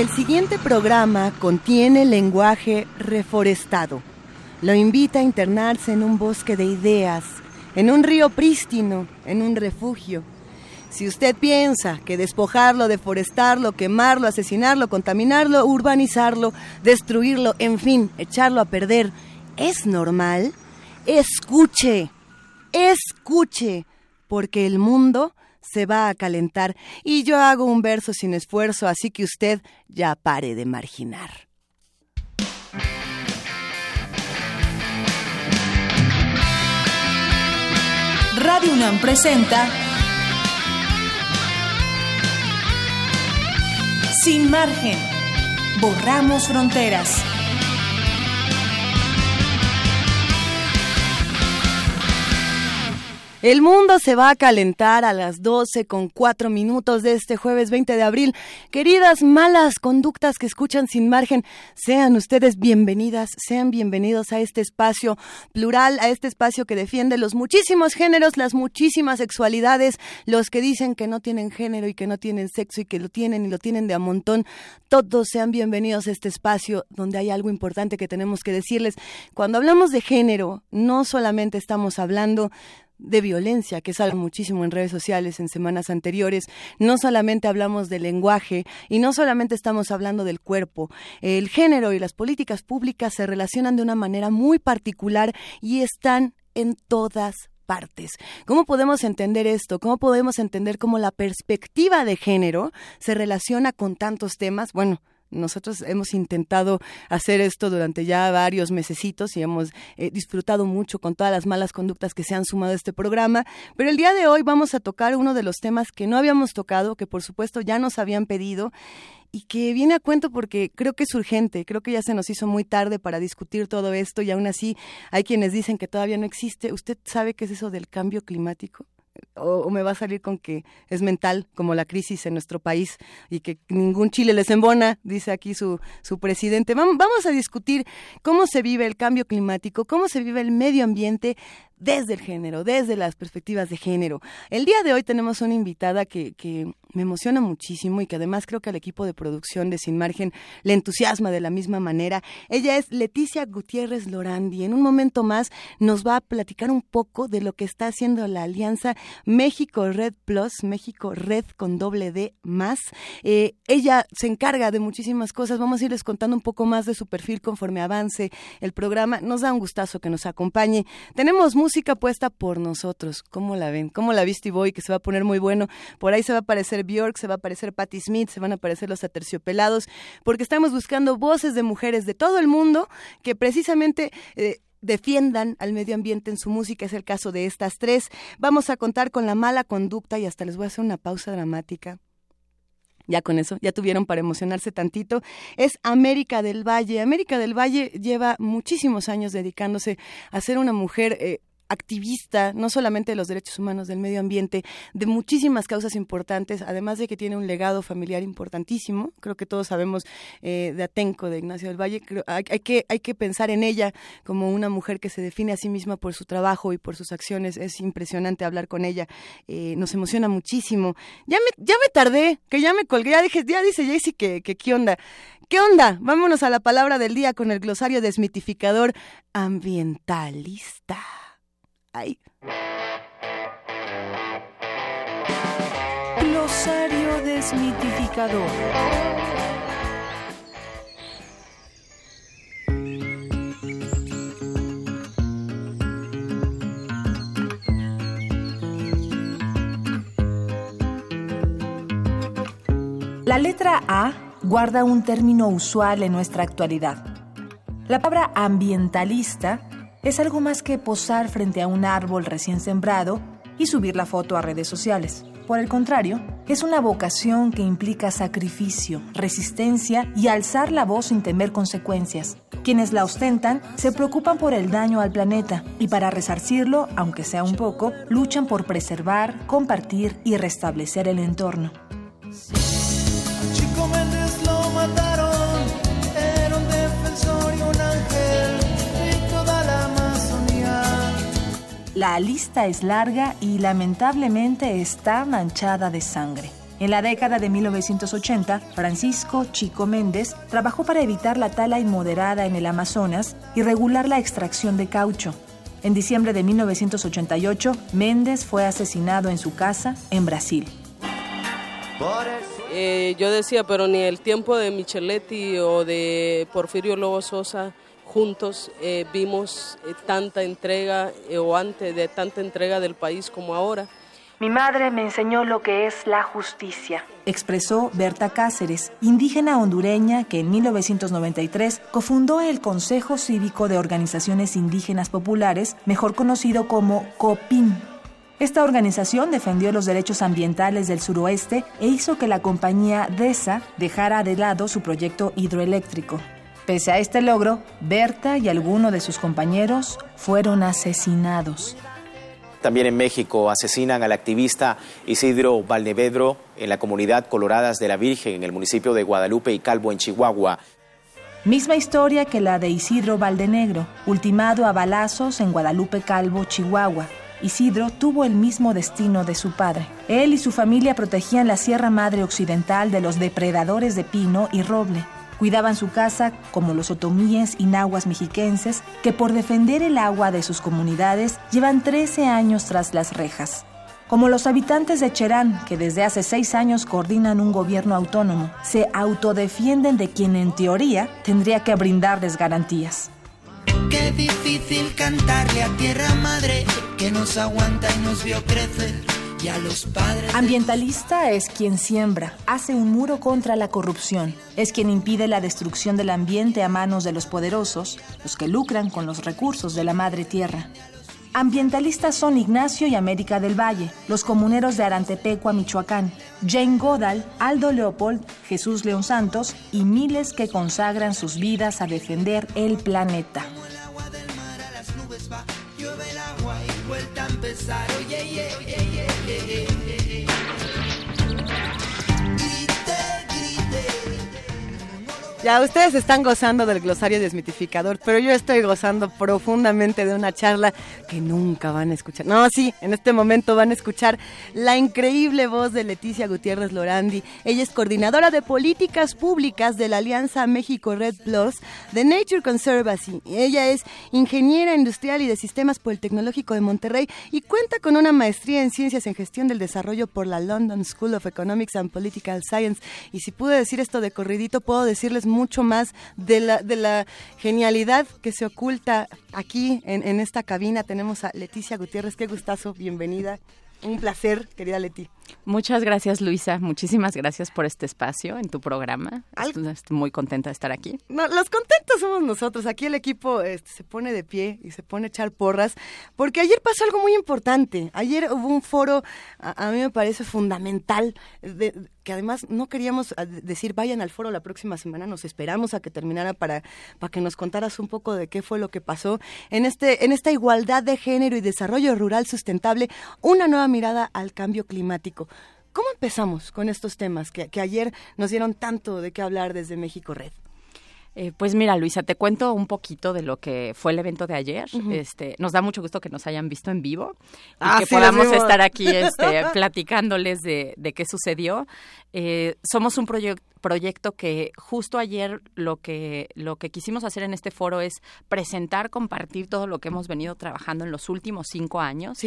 El siguiente programa contiene lenguaje reforestado. Lo invita a internarse en un bosque de ideas, en un río prístino, en un refugio. Si usted piensa que despojarlo, deforestarlo, quemarlo, asesinarlo, contaminarlo, urbanizarlo, destruirlo, en fin, echarlo a perder, es normal, escuche, escuche, porque el mundo se va a calentar y yo hago un verso sin esfuerzo, así que usted ya pare de marginar. Radio UNAM presenta Sin margen. Borramos fronteras. El mundo se va a calentar a las 12 con 4 minutos de este jueves 20 de abril. Queridas malas conductas que escuchan sin margen, sean ustedes bienvenidas, sean bienvenidos a este espacio plural, a este espacio que defiende los muchísimos géneros, las muchísimas sexualidades, los que dicen que no tienen género y que no tienen sexo y que lo tienen y lo tienen de a montón. Todos sean bienvenidos a este espacio donde hay algo importante que tenemos que decirles. Cuando hablamos de género, no solamente estamos hablando de violencia, que es algo muchísimo en redes sociales en semanas anteriores. No solamente hablamos del lenguaje y no solamente estamos hablando del cuerpo. El género y las políticas públicas se relacionan de una manera muy particular y están en todas partes. ¿Cómo podemos entender esto? ¿Cómo podemos entender cómo la perspectiva de género se relaciona con tantos temas? Bueno, nosotros hemos intentado hacer esto durante ya varios mesecitos y hemos eh, disfrutado mucho con todas las malas conductas que se han sumado a este programa, pero el día de hoy vamos a tocar uno de los temas que no habíamos tocado, que por supuesto ya nos habían pedido y que viene a cuento porque creo que es urgente, creo que ya se nos hizo muy tarde para discutir todo esto y aún así hay quienes dicen que todavía no existe. ¿Usted sabe qué es eso del cambio climático? O, me va a salir con que es mental, como la crisis en nuestro país, y que ningún chile les embona, dice aquí su, su presidente. Vamos, vamos a discutir cómo se vive el cambio climático, cómo se vive el medio ambiente desde el género, desde las perspectivas de género. El día de hoy tenemos una invitada que, me emociona muchísimo y que además creo que al equipo de producción de Sin Margen le entusiasma de la misma manera. Ella es Leticia Gutiérrez Lorandi. En un momento más nos va a platicar un poco de lo que está haciendo la alianza México Red Plus, México Red con doble D más. Eh, ella se encarga de muchísimas cosas. Vamos a irles contando un poco más de su perfil conforme avance el programa. Nos da un gustazo que nos acompañe. Tenemos música puesta por nosotros. ¿Cómo la ven? ¿Cómo la viste Boy? Que se va a poner muy bueno. Por ahí se va a aparecer Bjork, se va a aparecer Patti Smith, se van a aparecer los aterciopelados, porque estamos buscando voces de mujeres de todo el mundo que precisamente... Eh, defiendan al medio ambiente en su música, es el caso de estas tres. Vamos a contar con la mala conducta y hasta les voy a hacer una pausa dramática. Ya con eso, ya tuvieron para emocionarse tantito. Es América del Valle. América del Valle lleva muchísimos años dedicándose a ser una mujer eh, activista, no solamente de los derechos humanos, del medio ambiente, de muchísimas causas importantes, además de que tiene un legado familiar importantísimo. Creo que todos sabemos eh, de Atenco, de Ignacio del Valle. hay, que, hay que pensar en ella como una mujer que se define a sí misma por su trabajo y por sus acciones. Es impresionante hablar con ella. Eh, nos emociona muchísimo. Ya me, ya me tardé, que ya me colgué. Ya, dije, ya dice Jaycee que qué onda. ¿Qué onda? Vámonos a la palabra del día con el glosario desmitificador ambientalista. Ay. Glosario desmitificador. La letra A guarda un término usual en nuestra actualidad. La palabra ambientalista es algo más que posar frente a un árbol recién sembrado y subir la foto a redes sociales. Por el contrario, es una vocación que implica sacrificio, resistencia y alzar la voz sin temer consecuencias. Quienes la ostentan se preocupan por el daño al planeta y para resarcirlo, aunque sea un poco, luchan por preservar, compartir y restablecer el entorno. La lista es larga y lamentablemente está manchada de sangre. En la década de 1980, Francisco Chico Méndez trabajó para evitar la tala inmoderada en el Amazonas y regular la extracción de caucho. En diciembre de 1988, Méndez fue asesinado en su casa en Brasil. Eh, yo decía, pero ni el tiempo de Micheletti o de Porfirio Lobo Sosa juntos eh, vimos eh, tanta entrega o antes de tanta entrega del país como ahora. Mi madre me enseñó lo que es la justicia, expresó Berta Cáceres, indígena hondureña que en 1993 cofundó el Consejo Cívico de Organizaciones Indígenas Populares, mejor conocido como COPIN. Esta organización defendió los derechos ambientales del suroeste e hizo que la compañía DESA dejara de lado su proyecto hidroeléctrico. Pese a este logro, Berta y algunos de sus compañeros fueron asesinados. También en México asesinan al activista Isidro Valdevedro en la comunidad Coloradas de la Virgen en el municipio de Guadalupe y Calvo en Chihuahua. Misma historia que la de Isidro Valdenegro, ultimado a balazos en Guadalupe Calvo, Chihuahua. Isidro tuvo el mismo destino de su padre. Él y su familia protegían la Sierra Madre Occidental de los depredadores de pino y roble. Cuidaban su casa como los otomíes y nahuas mexiquenses que por defender el agua de sus comunidades llevan 13 años tras las rejas. Como los habitantes de Cherán, que desde hace seis años coordinan un gobierno autónomo, se autodefienden de quien en teoría tendría que brindarles garantías. Qué difícil cantarle a tierra madre que nos aguanta y nos vio crecer Ambientalista es quien siembra, hace un muro contra la corrupción, es quien impide la destrucción del ambiente a manos de los poderosos, los que lucran con los recursos de la madre tierra. Ambientalistas son Ignacio y América del Valle, los comuneros de Arantepecua, Michoacán, Jane Goodall, Aldo Leopold, Jesús León Santos y miles que consagran sus vidas a defender el planeta. yeah. Ya ustedes están gozando del glosario desmitificador, pero yo estoy gozando profundamente de una charla que nunca van a escuchar. No, sí, en este momento van a escuchar la increíble voz de Leticia Gutiérrez Lorandi. Ella es coordinadora de políticas públicas de la Alianza México Red Plus de Nature Conservancy. Ella es ingeniera industrial y de sistemas por el Tecnológico de Monterrey y cuenta con una maestría en ciencias en gestión del desarrollo por la London School of Economics and Political Science. Y si pude decir esto de corridito, puedo decirles mucho más de la, de la genialidad que se oculta aquí en, en esta cabina. Tenemos a Leticia Gutiérrez, qué gustazo, bienvenida. Un placer, querida Leti. Muchas gracias, Luisa. Muchísimas gracias por este espacio en tu programa. Estoy muy contenta de estar aquí. No, los contentos somos nosotros. Aquí el equipo este, se pone de pie y se pone a echar porras, porque ayer pasó algo muy importante. Ayer hubo un foro, a, mí me parece fundamental, que además no queríamos decir vayan al foro la próxima semana, nos esperamos a que terminara para, para que nos contaras un poco de qué fue lo que pasó en, este, en esta igualdad de género y desarrollo rural sustentable, una nueva mirada al cambio climático. ¿Cómo empezamos con estos temas que, ayer nos dieron tanto de qué hablar desde México Red? Eh, pues mira, Luisa, te cuento un poquito de lo que fue el evento de ayer. Este, nos da mucho gusto que nos hayan visto en vivo y ah, que podamos estar aquí este, platicándoles de, de, qué sucedió. Eh, somos un proyecto proyecto que justo ayer lo que lo que quisimos hacer en este foro es presentar, compartir todo lo que hemos venido trabajando en los últimos cinco años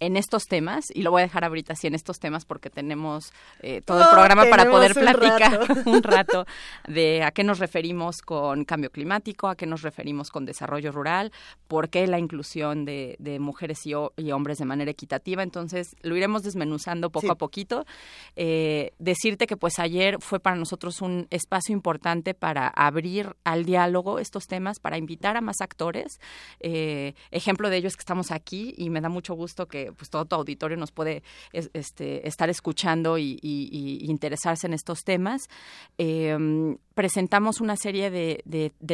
en estos temas. Y lo voy a dejar ahorita así en estos temas porque tenemos eh, todo el programa para poder platicar un rato de a qué nos referimos con cambio climático, a qué nos referimos con desarrollo rural, por qué la inclusión de, mujeres y, hombres de manera equitativa. Entonces lo iremos desmenuzando poco a poquito. Eh, decirte que pues ayer fue para nosotros un espacio importante para abrir al diálogo estos temas, para invitar a más actores. Eh, ejemplo de ello es que estamos aquí y me da mucho gusto que pues, todo tu auditorio nos puede este, estar escuchando y, interesarse en estos temas. Em, presentamos una serie de,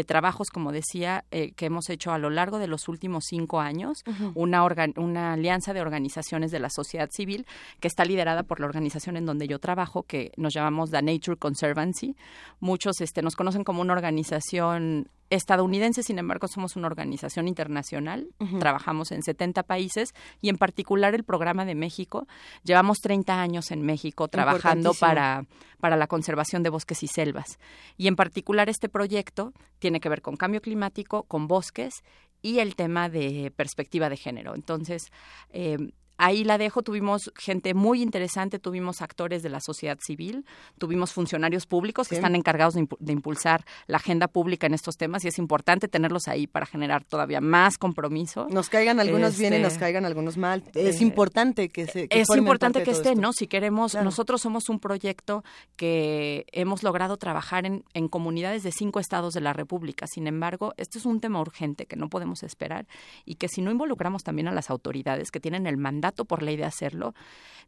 trabajos, como decía, eh, que hemos hecho a lo largo de los últimos cinco años, una, una alianza de organizaciones de la sociedad civil que está liderada por la organización en donde yo trabajo, que nos llamamos The Nature Conservancy. Muchos este, nos conocen como una organización estadounidenses, sin embargo, somos una organización internacional, trabajamos en 70 países y en particular el programa de México. Llevamos 30 años en México trabajando para, para la conservación de bosques y selvas. Y en particular este proyecto tiene que ver con cambio climático, con bosques y el tema de perspectiva de género. Entonces, eh, ahí la dejo. Tuvimos gente muy interesante, tuvimos actores de la sociedad civil, tuvimos funcionarios públicos que están encargados de, impulsar la agenda pública en estos temas y es importante tenerlos ahí para generar todavía más compromiso. Nos caigan algunos bien y nos este, caigan algunos mal. Es eh, importante que se Es importante que estén, ¿no? Si queremos, nosotros somos un proyecto que hemos logrado trabajar en, en comunidades de cinco estados de la República. Sin embargo, esto es un tema urgente que no podemos esperar y que si no involucramos también a las autoridades que tienen el mandato por ley de hacerlo,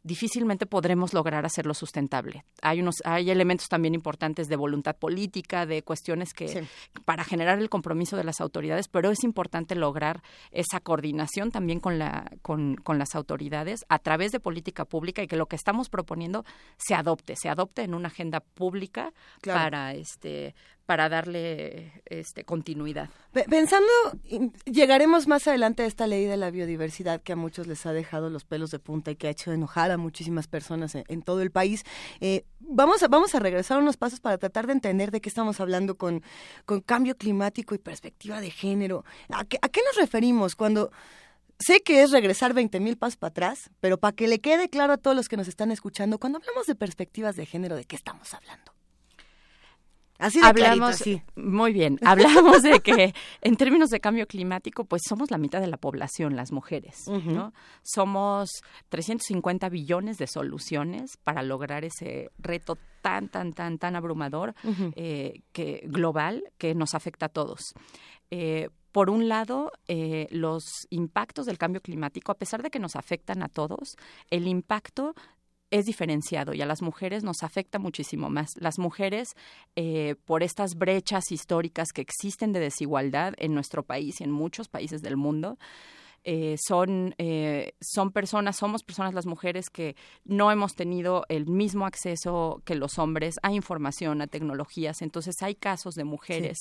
difícilmente podremos lograr hacerlo sustentable. Hay unos, hay elementos también importantes de voluntad política, de cuestiones que para generar el compromiso de las autoridades, pero es importante lograr esa coordinación también con la, con, con las autoridades a través de política pública y que lo que estamos proponiendo se adopte, se adopte en una agenda pública para este para darle este, continuidad. Pensando, llegaremos más adelante a esta ley de la biodiversidad que a muchos les ha dejado los pelos de punta y que ha hecho enojar a muchísimas personas en, todo el país. Eh, vamos, a, vamos a regresar unos pasos para tratar de entender de qué estamos hablando con, con cambio climático y perspectiva de género. ¿A qué, a qué nos referimos cuando... Sé que es regresar 20 mil pasos para atrás, pero para que le quede claro a todos los que nos están escuchando, cuando hablamos de perspectivas de género, ¿de qué estamos hablando? Así de hablamos, sí. Muy bien, hablamos de que en términos de cambio climático, pues somos la mitad de la población, las mujeres, ¿no? Somos 350 billones de soluciones para lograr ese reto tan, tan, tan, tan abrumador eh, que global que nos afecta a todos. Eh, por un lado, eh, los impactos del cambio climático, a pesar de que nos afectan a todos, el impacto es diferenciado y a las mujeres nos afecta muchísimo más. Las mujeres, eh, por estas brechas históricas que existen de desigualdad en nuestro país y en muchos países del mundo, eh, son, eh, son personas, somos personas las mujeres que no hemos tenido el mismo acceso que los hombres a información, a tecnologías. Entonces hay casos de mujeres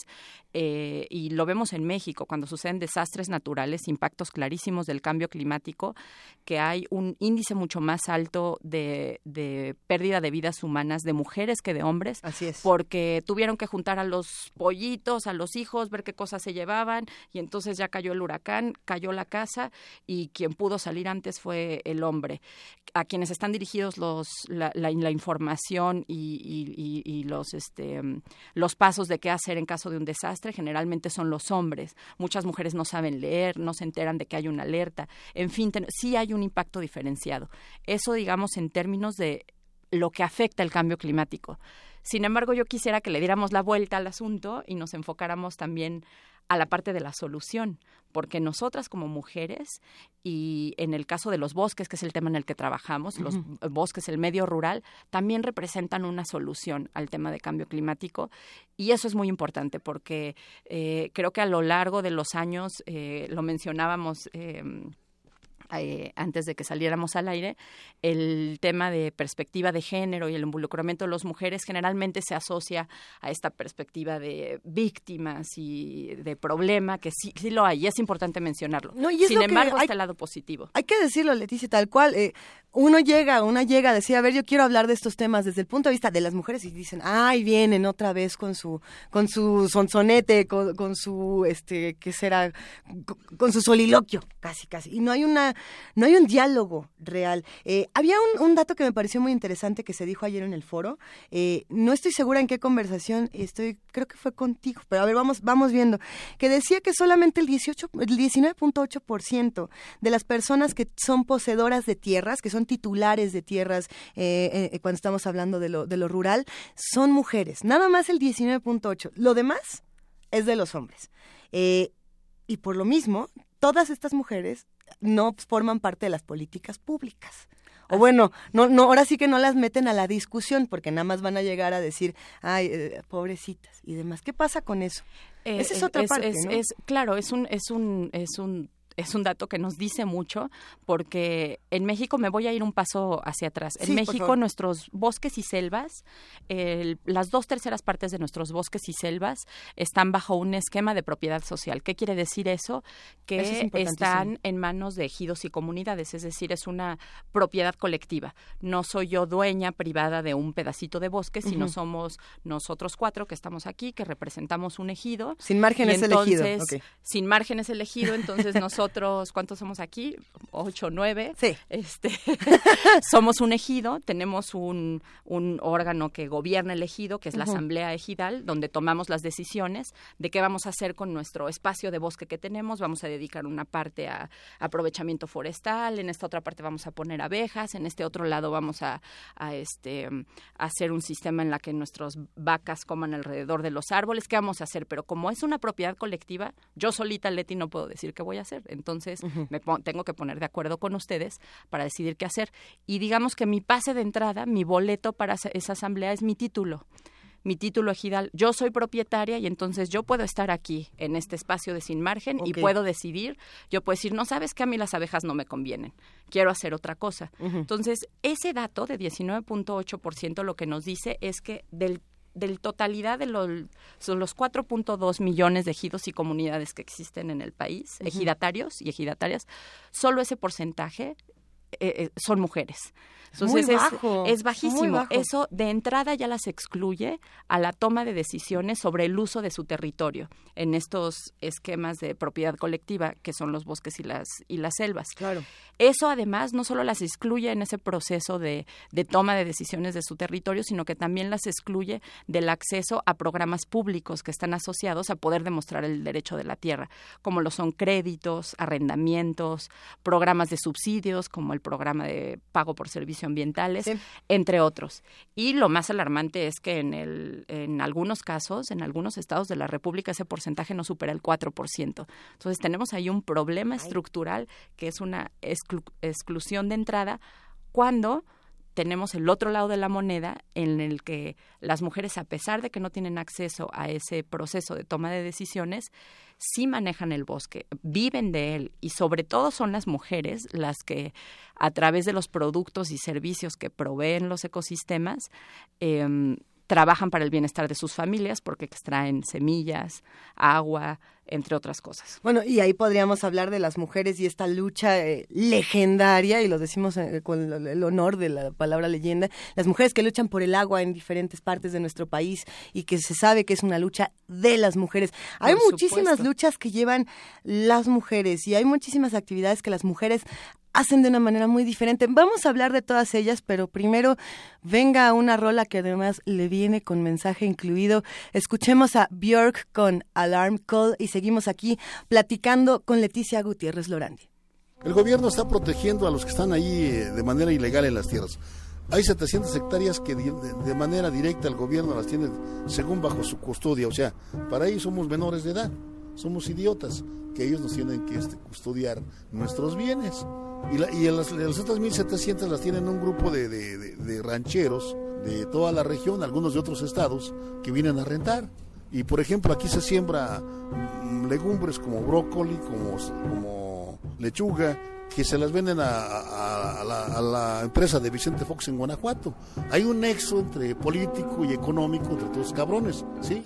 eh, y lo vemos en México cuando suceden desastres naturales, impactos clarísimos del cambio climático, que hay un índice mucho más alto de, de pérdida de vidas humanas de mujeres que de hombres. Así es. Porque tuvieron que juntar a los pollitos, a los hijos, ver qué cosas se llevaban y entonces ya cayó el huracán, cayó la casa y quien pudo salir antes fue el hombre. A quienes están dirigidos los, la, información y, los, este, los pasos de qué hacer en caso de un desastre generalmente son los hombres. Muchas mujeres no saben leer, no se enteran de que hay una alerta. En fin, sí hay un impacto diferenciado. Eso, digamos, en términos de lo que afecta el cambio climático. Sin embargo, yo quisiera que le diéramos la vuelta al asunto y nos enfocáramos también a la parte de la solución, porque nosotras como mujeres, y en el caso de los bosques, que es el tema en el que trabajamos, los bosques, el medio rural, también representan una solución al tema de cambio climático, y eso es muy importante, porque eh, creo que a lo largo de los años, eh, lo mencionábamos, eh, eh, antes de que saliéramos al aire, el tema de perspectiva de género y el involucramiento de las mujeres generalmente se asocia a esta perspectiva de víctimas y de problema, que sí, sí lo hay, y es importante mencionarlo. Sin embargo, está el lado positivo. Hay que decirlo, Leticia, tal cual. Eh, uno llega, una llega a decir, a ver, yo quiero hablar de estos temas desde el punto de vista de las mujeres y dicen, ay, vienen otra vez con su, con su sonsonete, con, su, este, ¿qué será? Con, su soliloquio, casi, casi. Y no hay una, no hay un diálogo real. Eh, había un, dato que me pareció muy interesante que se dijo ayer en el foro. Eh, no estoy segura en qué conversación, estoy, creo que fue contigo, pero a ver, vamos, vamos viendo. Que decía que solamente el 18, el 19.8% de las personas que son poseedoras de tierras, que son titulares de tierras eh, cuando estamos hablando de lo, rural, son mujeres. Nada más el 19.8. Lo demás es de los hombres. Y por lo mismo, todas estas mujeres no forman parte de las políticas públicas. O bueno, no, no, ahora sí que no las meten a la discusión porque nada más van a llegar a decir, ay, pobrecitas y demás. ¿Qué pasa con eso? Esa es otra parte, es, claro, es un, es un, es un es un dato que nos dice mucho porque en México me voy a ir un paso hacia atrás. En México nuestros bosques y selvas, las dos terceras partes de nuestros bosques y selvas están bajo un esquema de propiedad social. ¿Qué quiere decir eso? Que están en manos de ejidos y comunidades, es decir, es una propiedad colectiva. No soy yo dueña privada de un pedacito de bosque, sino somos nosotros cuatro que estamos aquí, que representamos un ejido. Sin márgenes elegido. Sin márgenes elegido, entonces nosotros, ¿cuántos somos aquí? Ocho, nueve. Sí. Este, somos un ejido, tenemos un, un órgano que gobierna el ejido, que es la Asamblea Ejidal, donde tomamos las decisiones de qué vamos a hacer con nuestro espacio de bosque que tenemos. Vamos a dedicar una parte a aprovechamiento forestal, en esta otra parte vamos a poner abejas, en este otro lado vamos a, a este, hacer un sistema en la que nuestras vacas coman alrededor de los árboles. ¿Qué vamos a hacer? Pero como es una propiedad colectiva, yo solita, Leti, no puedo decir qué voy a hacer. Entonces, me tengo que poner de acuerdo con ustedes para decidir qué hacer. Y digamos que mi pase de entrada, mi boleto para esa asamblea es mi título mi título ejidal, yo soy propietaria y entonces yo puedo estar aquí en este espacio de sin margen y puedo decidir, yo puedo decir, no sabes que a mí las abejas no me convienen, quiero hacer otra cosa. Entonces, ese dato de 19.8% lo que nos dice es que del del totalidad de los, los 4.2 millones de ejidos y comunidades que existen en el país, ejidatarios y ejidatarias, solo ese porcentaje eh, eh, son mujeres. Entonces es, bajísimo. Eso de entrada ya las excluye a la toma de decisiones sobre el uso de su territorio en estos esquemas de propiedad colectiva que son los bosques y las y las selvas. Claro. Eso además no solo las excluye en ese proceso de, de toma de decisiones de su territorio, sino que también las excluye del acceso a programas públicos que están asociados a poder demostrar el derecho de la tierra, como lo son créditos, arrendamientos, programas de subsidios como el programa de pago por servicios ambientales, entre otros. Y lo más alarmante es que en, el, en algunos casos, en algunos estados de la República, ese porcentaje no supera el 4%. Entonces tenemos ahí un problema estructural que es una exclusión de entrada cuando tenemos el otro lado de la moneda en el que las mujeres, a pesar de que no tienen acceso a ese proceso de toma de decisiones, sí manejan el bosque, viven de él y sobre todo son las mujeres las que a través de los productos y servicios que proveen los ecosistemas, em, trabajan para el bienestar de sus familias porque extraen semillas, agua, entre otras cosas. Bueno, y ahí podríamos hablar de las mujeres y esta lucha eh, legendaria, y lo decimos eh, con el honor de la palabra leyenda, las mujeres que luchan por el agua en diferentes partes de nuestro país y que se sabe que es una lucha de las mujeres. Hay muchísimas luchas que llevan las mujeres y hay muchísimas actividades que las mujeres hacen de una manera muy diferente. Vamos a hablar de todas ellas, pero primero venga una rola que además le viene con mensaje incluido. Escuchemos a Björk con Alarm Call y seguimos aquí platicando con Leticia Gutiérrez Lorandi. El gobierno está protegiendo a los que están ahí eh, de manera ilegal en las tierras. Hay 700 hectáreas que de, manera directa el gobierno las tiene según bajo su custodia. O sea, para ellos somos menores de edad, somos idiotas, que ellos nos tienen que este, custodiar nuestros bienes. Y, las, otras 1.700 las tienen un grupo de, rancheros de toda la región, algunos de otros estados, que vienen a rentar. Y por ejemplo, aquí se siembra mm, legumbres como brócoli, como, como lechuga, que se las venden a, la, empresa de Vicente Fox en Guanajuato. Hay un nexo entre político y económico entre todos los cabrones, ¿sí?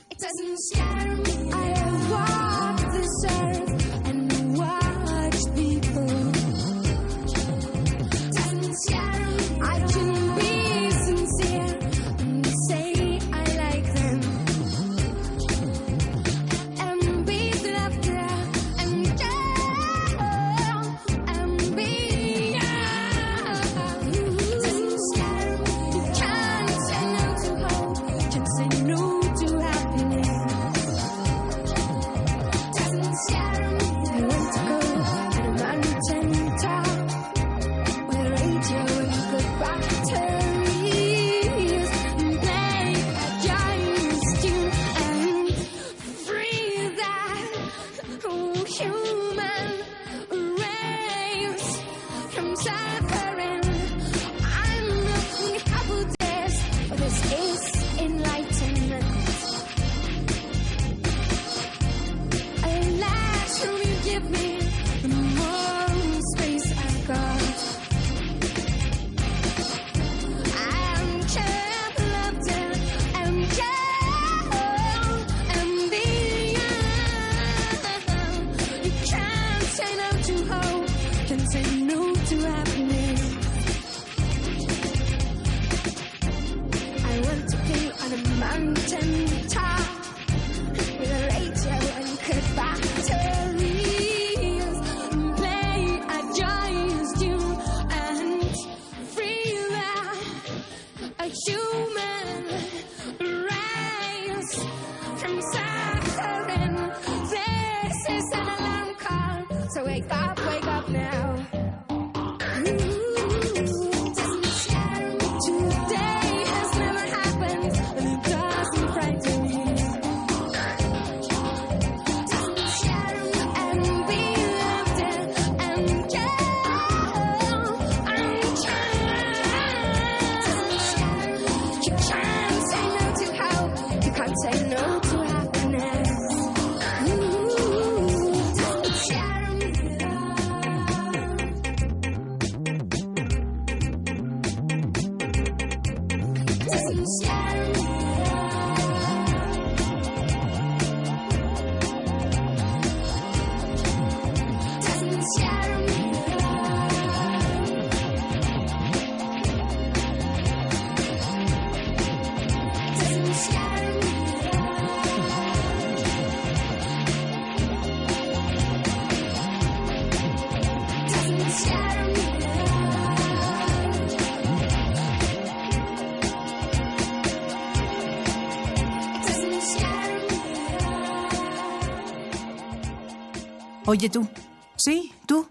Oye tú. Sí, tú.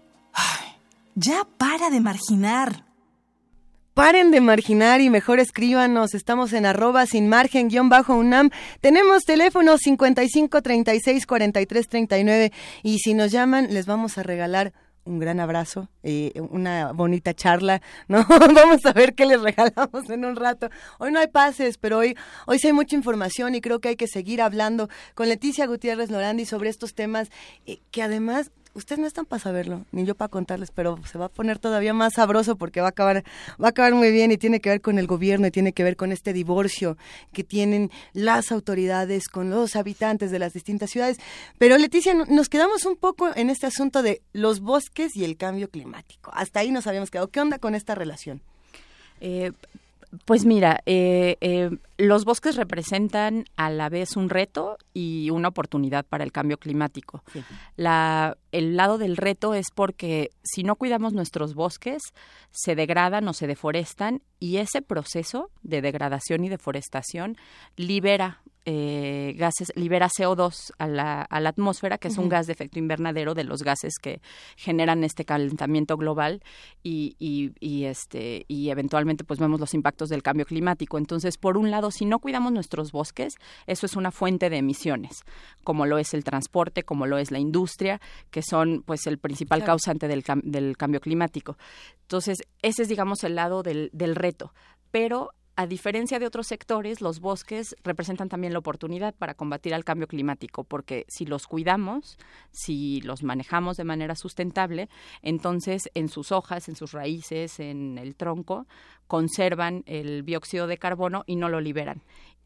ya para de marginar. Paren de marginar y mejor escríbanos. Estamos en arroba sin margen guion bajo UNAM. Tenemos teléfono 55 36 43 39 y si nos llaman les vamos a regalar un gran abrazo, eh, una bonita charla, ¿no? Vamos a ver qué les regalamos en un rato. Hoy no hay pases, pero hoy, hoy sí hay mucha información y creo que hay que seguir hablando con Leticia Gutiérrez Lorandi sobre estos temas eh, que además ustedes no están para saberlo, ni yo para contarles, pero se va a poner todavía más sabroso porque va a acabar, va a acabar muy bien y tiene que ver con el gobierno y tiene que ver con este divorcio que tienen las autoridades con los habitantes de las distintas ciudades. Pero Leticia, nos quedamos un poco en este asunto de los bosques y el cambio climático. Hasta ahí nos habíamos quedado. ¿Qué onda con esta relación? Eh, pues mira, eh, eh, los bosques representan a la vez un reto y una oportunidad para el cambio climático. el lado del reto es porque si no cuidamos nuestros bosques, se degradan o se deforestan y ese proceso de degradación y deforestación libera eh, gases, libera CO2 a la, a la atmósfera, que es un gas de efecto invernadero de los gases que generan este calentamiento global y, y, y, este, y eventualmente pues vemos los impactos del cambio climático. Entonces, por un lado, si no cuidamos nuestros bosques, eso es una fuente de emisiones, como lo es el transporte, como lo es la industria, que son pues el principal causante del, del cambio climático. Entonces, ese es, digamos, el lado del, del reto. Pero a diferencia de otros sectores, los bosques representan también la oportunidad para combatir al cambio climático, porque si los cuidamos, si los manejamos de manera sustentable, entonces en sus hojas, en sus raíces, en el tronco, conservan el dióxido de carbono y no lo liberan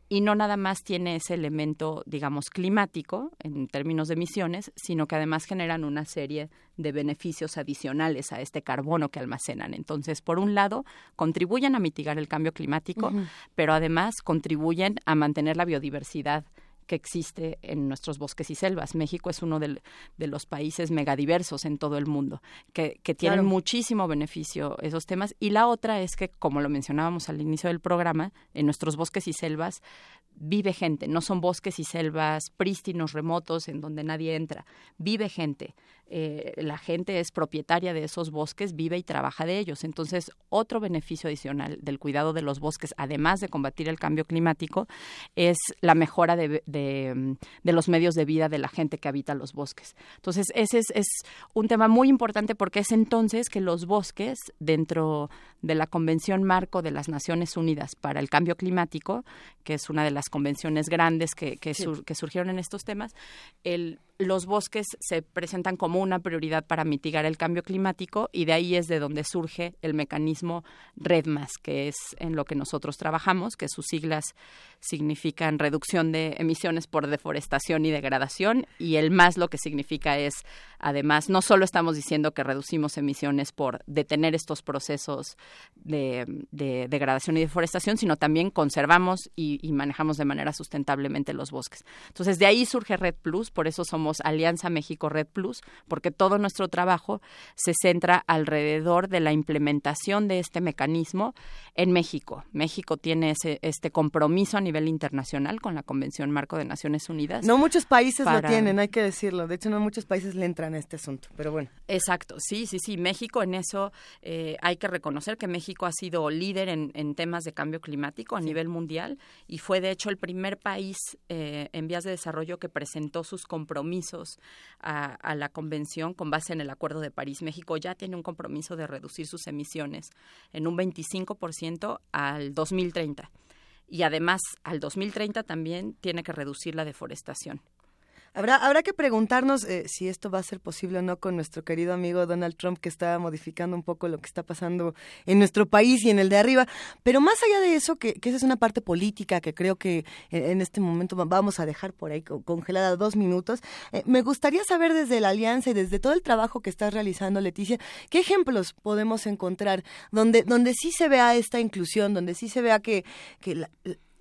y no nada más tiene ese elemento, digamos, climático en términos de emisiones, sino que además generan una serie de beneficios adicionales a este carbono que almacenan. Entonces, por un lado, contribuyen a mitigar el cambio climático, pero además contribuyen a mantener la biodiversidad que existe en nuestros bosques y selvas. México es uno de, los países megadiversos en todo el mundo, que, que tienen muchísimo beneficio esos temas. Y la otra es que, como lo mencionábamos al inicio del programa, en nuestros bosques y selvas vive gente, no son bosques y selvas prístinos, remotos, en donde nadie entra, vive gente. Eh, la gente es propietaria de esos bosques, vive y trabaja de ellos. Entonces, otro beneficio adicional del cuidado de los bosques, además de combatir el cambio climático, es la mejora de, de, los medios de vida de la gente que habita los bosques. Entonces, ese es, es un tema muy importante porque es entonces que los bosques, dentro de la Convención Marco de las Naciones Unidas para el Cambio Climático, que es una de las convenciones grandes que, que, que surgieron en estos temas, el los bosques se presentan como una prioridad para mitigar el cambio climático y de ahí es de donde surge el mecanismo REDMAS, que es en lo que nosotros trabajamos, que sus siglas significan reducción de emisiones por deforestación y degradación y el más lo que significa es Además, no solo estamos diciendo que reducimos emisiones por detener estos procesos de, degradación y deforestación, sino también conservamos y, manejamos de manera sustentablemente los bosques. Entonces, de ahí surge Red Plus, por eso somos Alianza México Red Plus, porque todo nuestro trabajo se centra alrededor de la implementación de este mecanismo en México. México tiene ese, este compromiso a nivel internacional con la Convención Marco de Naciones Unidas. No muchos países lo tienen, hay que decirlo. De hecho, no muchos países le entran a este asunto, pero bueno. Exacto, sí, sí, sí. México en eso eh, hay que reconocer que México ha sido líder en, temas de cambio climático a nivel mundial y fue de hecho el primer país eh, en vías de desarrollo que presentó sus compromisos a, a la convención con base en el Acuerdo de París. México ya tiene un compromiso de reducir sus emisiones en un 25% al 2030 y además al 2030 también tiene que reducir la deforestación. Habrá, habrá que preguntarnos eh, si esto va a ser posible o no con nuestro querido amigo Donald Trump, que está modificando un poco lo que está pasando en nuestro país y en el de arriba. Pero más allá de eso, que, esa es una parte política que creo que en, este momento vamos a dejar por ahí congelada dos minutos, eh, me gustaría saber desde la Alianza y desde todo el trabajo que estás realizando, Leticia, ¿qué ejemplos podemos encontrar donde, donde sí se vea esta inclusión, donde sí se vea que, que la,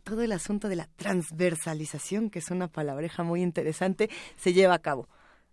todo el asunto de la transversalización, que es una palabreja muy interesante, se lleva a cabo.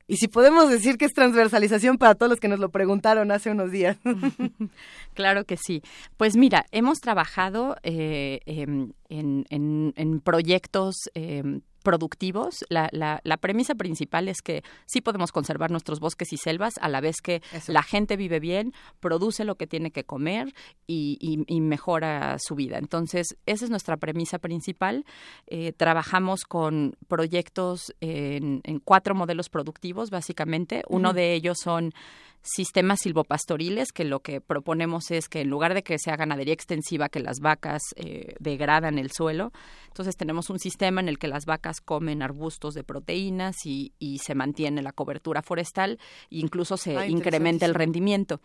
Y si podemos decir que es transversalización para todos los que nos lo preguntaron hace unos días. claro que sí. Pues mira, hemos trabajado eh, em, en, proyectos em, productivos. La, la, la, premisa principal es que sí podemos conservar nuestros bosques y selvas a la vez que la gente vive bien, produce lo que tiene que comer y, y, mejora su vida. Entonces, esa es nuestra premisa principal. Eh, trabajamos con proyectos en, en, cuatro modelos productivos, básicamente. Uno de ellos son sistemas silvopastoriles, que lo que proponemos es que en lugar de que sea ganadería extensiva, que las vacas eh, degradan el suelo, entonces tenemos un sistema en el que las vacas comen arbustos de proteínas y, se mantiene la cobertura forestal e incluso se ah, incrementa el rendimiento.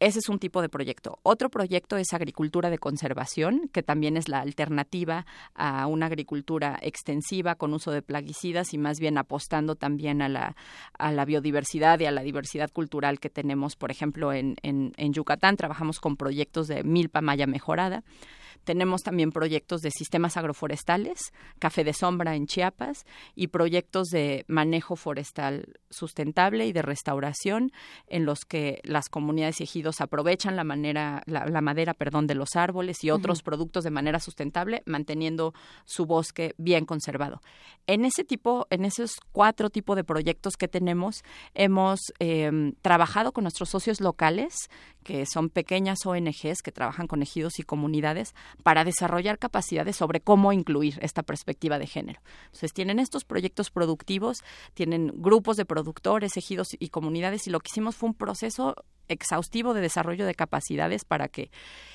Ese es un tipo de proyecto. Otro proyecto es agricultura de conservación, que también es la alternativa a una agricultura extensiva con uso de plaguicidas y más bien apostando también a la, biodiversidad y a la diversidad cultural que tenemos, por ejemplo, en, en, en Yucatán. Trabajamos con proyectos de milpa maya mejorada. Tenemos también proyectos de sistemas agroforestales, café de sombra en Chiapas y proyectos de manejo forestal sustentable y de restauración en los que las comunidades y ejidos aprovechan la, manera, la, madera perdón, de los árboles y otros productos de manera sustentable, manteniendo su bosque bien conservado. En ese tipo, en esos cuatro tipos de proyectos que tenemos, hemos em, trabajado con nuestros socios locales, que son pequeñas ONGs que trabajan con ejidos y comunidades, para desarrollar capacidades sobre cómo incluir esta perspectiva de género. Entonces, tienen estos proyectos productivos, tienen grupos de productores, ejidos y comunidades, y lo que hicimos fue un proceso exhaustivo de desarrollo de capacidades para que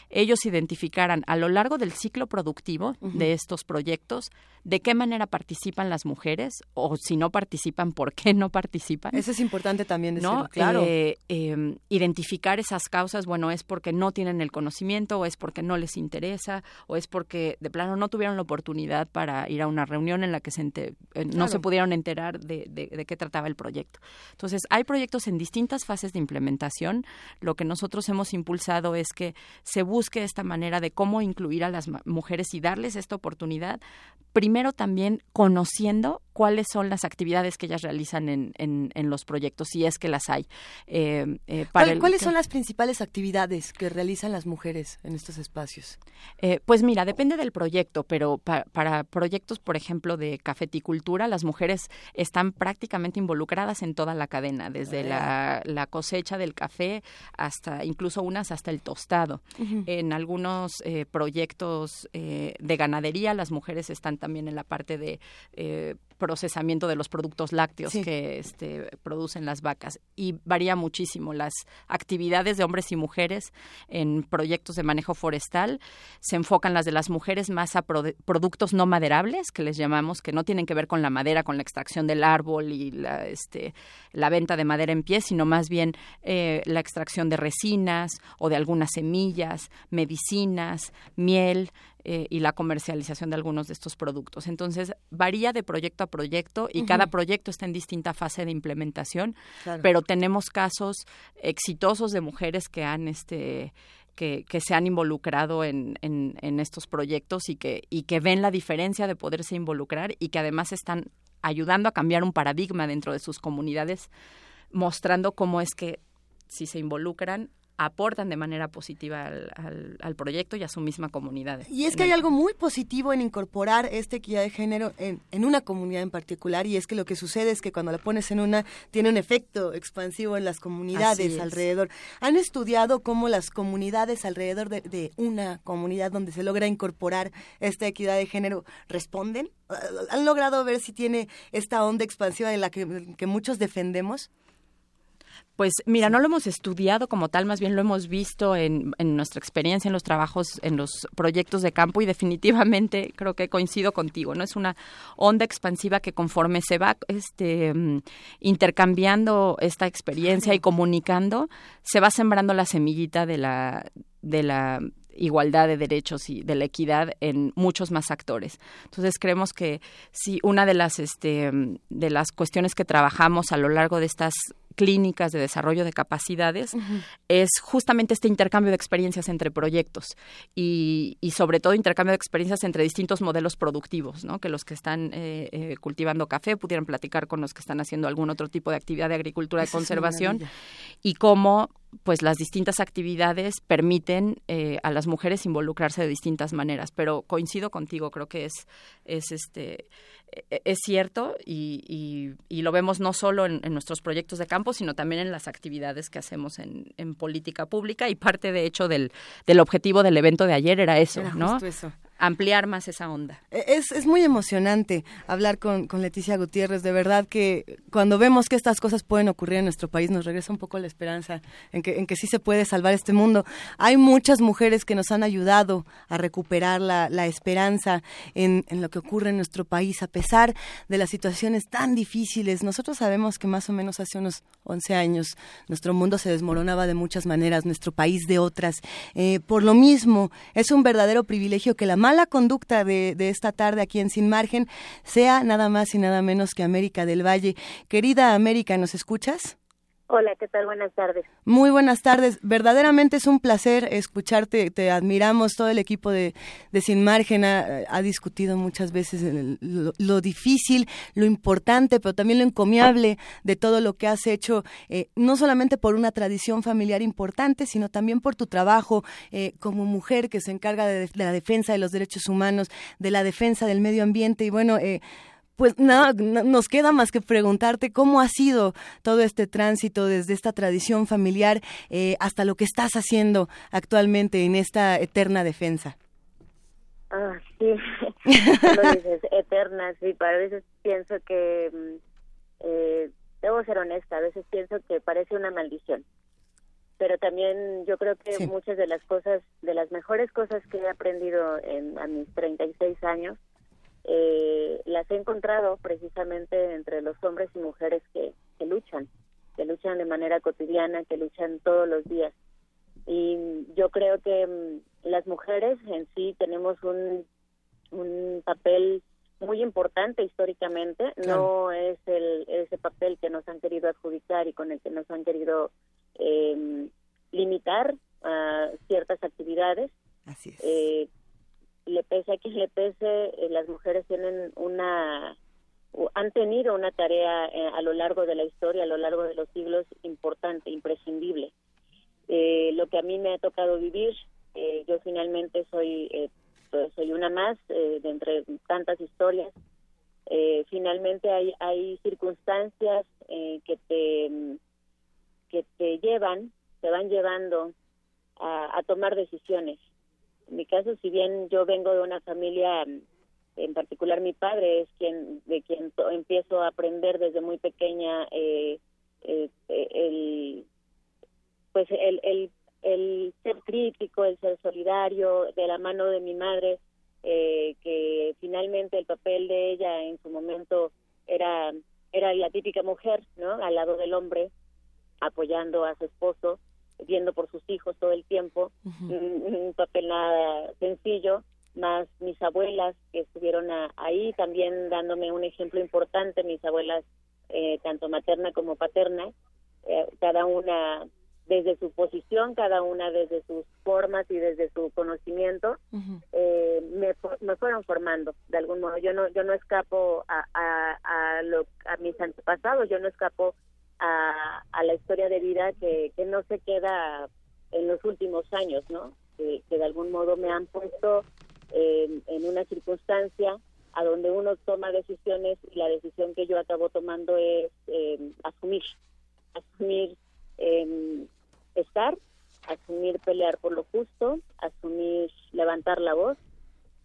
ellos identificaran a lo largo del ciclo productivo de estos proyectos de qué manera participan las mujeres o si no participan, por qué no participan. Eso es importante también decirlo, claro. Eh, em, identificar esas causas, bueno, es porque no tienen el conocimiento o es porque no les interesa o es porque de plano no tuvieron la oportunidad para ir a una reunión en la que se eh, no se pudieron enterar de, de qué trataba el proyecto. Entonces, hay proyectos en distintas fases de implementación. Lo que nosotros hemos impulsado es que se busque esta manera de cómo incluir a las mujeres y darles esta oportunidad primero también conociendo cuáles son las actividades que ellas realizan en, en, los proyectos, si es que las hay. Eh, eh, ¿Cuáles son las principales actividades que realizan las mujeres en estos espacios? Eh, pues mira, depende del proyecto, pero para proyectos, por ejemplo, de cafeticultura, las mujeres están prácticamente involucradas en toda la cadena, desde la, la, cosecha del café hasta incluso unas hasta el tostado. En algunos proyectos de ganadería, las mujeres están también en la parte de eh, procesamiento de los productos lácteos que este, producen las vacas. Y varía muchísimo las actividades de hombres y mujeres en proyectos de manejo forestal. Se enfocan las de las mujeres más a productos no maderables que les llamamos que no tienen que ver con la madera con la extracción del árbol y la este la venta de madera en pie sino más bien eh, la extracción de resinas o de algunas semillas medicinas miel eh, y la comercialización de algunos de estos productos. Entonces, varía de proyecto a proyecto y cada proyecto está en distinta fase de implementación, pero tenemos casos exitosos de mujeres que han este que, que, se han involucrado en, en, en, estos proyectos y que, y que ven la diferencia de poderse involucrar y que además están ayudando a cambiar un paradigma dentro de sus comunidades, mostrando cómo es que si se involucran aportan de manera positiva al, al, proyecto y a su misma comunidad. Y es que hay algo muy positivo en incorporar esta equidad de género en, en, una comunidad en particular y es que lo que sucede es que cuando la pones en una tiene un efecto expansivo en las comunidades alrededor. ¿Han estudiado cómo las comunidades alrededor de, de, una comunidad donde se logra incorporar esta equidad de género responden? ¿Han logrado ver si tiene esta onda expansiva de la que, que muchos defendemos? Pues mira, no lo hemos estudiado como tal, más bien lo hemos visto en, en, nuestra experiencia, en los trabajos, en los proyectos de campo y definitivamente creo que coincido contigo, ¿no? Es una onda expansiva que conforme se va este, mm, intercambiando esta experiencia y comunicando, se va sembrando la semillita de la, de la igualdad de derechos y de la equidad en muchos más actores. Entonces creemos que si una de las este, de las cuestiones que trabajamos a lo largo de estas clínicas de desarrollo de capacidades es justamente este intercambio de experiencias entre proyectos y, y, sobre todo intercambio de experiencias entre distintos modelos productivos, ¿no? que los que están eh, eh, cultivando café pudieran platicar con los que están haciendo algún otro tipo de actividad de agricultura de conservación y cómo pues las distintas actividades permiten eh, a las mujeres involucrarse de distintas maneras. Pero coincido contigo creo que es es este es cierto y, y, lo vemos no solo en, nuestros proyectos de campo, sino también en las actividades que hacemos en, en política pública y parte, de hecho, del, del, objetivo del evento de ayer era eso, ¿no? Eso ampliar más esa onda. E, es, es muy emocionante hablar con, con, Leticia Gutiérrez, de verdad que cuando vemos que estas cosas pueden ocurrir en nuestro país nos regresa un poco la esperanza en que, en que sí se puede salvar este mundo. Hay muchas mujeres que nos han ayudado a recuperar la, la esperanza en, en lo que ocurre en nuestro país, a pesar de las situaciones tan difíciles. Nosotros sabemos que más o menos hace unos 11 años nuestro mundo se desmoronaba de muchas maneras, nuestro país de otras. Eh, por lo mismo, es un verdadero privilegio que la la conducta de, de, esta tarde aquí en Sin Margen sea nada más y nada menos que América del Valle. Querida América, ¿nos escuchas? Hola, ¿qué tal? Buenas tardes. Muy buenas tardes. Verdaderamente es un placer escucharte. Te admiramos. Todo el equipo de, de Sin Margen ha, discutido muchas veces lo, difícil, lo importante, pero también lo encomiable de todo lo que has hecho, eh, no solamente por una tradición familiar importante, sino también por tu trabajo eh, como mujer que se encarga de, de, la defensa de los derechos humanos, de la defensa del medio ambiente. Y bueno, eh, pues nada, nos queda más que preguntarte cómo ha sido todo este tránsito desde esta tradición familiar eh, hasta lo que estás haciendo actualmente en esta eterna defensa. Ah, sí, lo dices, eterna, sí, a veces pienso que, mm, eh, debo ser honesta, a veces pienso que parece una maldición, pero también yo creo que muchas de las cosas, de las mejores cosas que he aprendido en, a mis 36 años, eh, las he encontrado precisamente entre los hombres y mujeres que, que luchan, que luchan de manera cotidiana, que luchan todos los días. Y yo creo que mm, las mujeres en sí tenemos un, un papel muy importante históricamente, no es el, ese papel que nos han querido adjudicar y con el que nos han querido eh, limitar a ciertas actividades. Así es. Eh, le pese a quien le pese, eh, las mujeres tienen una han tenido una tarea eh, a lo largo de la historia, a lo largo de los siglos importante, imprescindible. Eh, lo que a mí me ha tocado vivir, eh, yo finalmente soy eh, pues, soy una más de entre tantas historias. finalmente hay hay circunstancias que te que te llevan, te van llevando a, a tomar decisiones en mi caso, si bien yo vengo de una familia, en particular mi padre es quien de quien empiezo a aprender desde muy pequeña eh, eh, el pues el, el, el ser crítico, el ser solidario, de la mano de mi madre, eh, que finalmente el papel de ella en su momento era era la típica mujer, ¿no? Al lado del hombre, apoyando a su esposo viendo por sus hijos todo el tiempo, un, papel nada sencillo, más mis abuelas que estuvieron ahí también dándome un ejemplo importante, mis abuelas eh, tanto materna como paterna, eh, cada una desde su posición, cada una desde sus formas y desde su conocimiento, eh, me, me, fueron formando de algún modo. Yo no yo no escapo a, a, a, lo, a mis antepasados, yo no escapo a, la historia de vida que, no se queda en los últimos años, ¿no? Que, de algún modo me han puesto en una circunstancia a donde uno toma decisiones y la decisión que yo acabo tomando es eh, asumir, asumir eh, estar, asumir pelear por lo justo, asumir levantar la voz,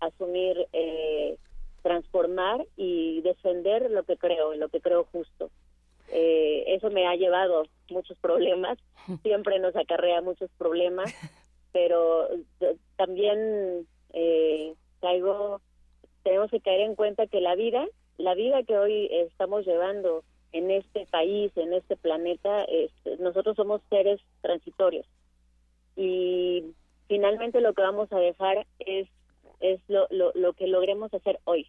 asumir eh, transformar y defender lo que creo, lo que creo justo. Eh, eso me ha llevado muchos problemas, siempre nos acarrea muchos problemas, pero también eh, caigo tenemos que caer en cuenta que la vida, la vida que hoy estamos llevando en este país, en este planeta, nosotros somos seres transitorios. Y finalmente lo que vamos a dejar es es lo, lo, lo que logremos hacer hoy,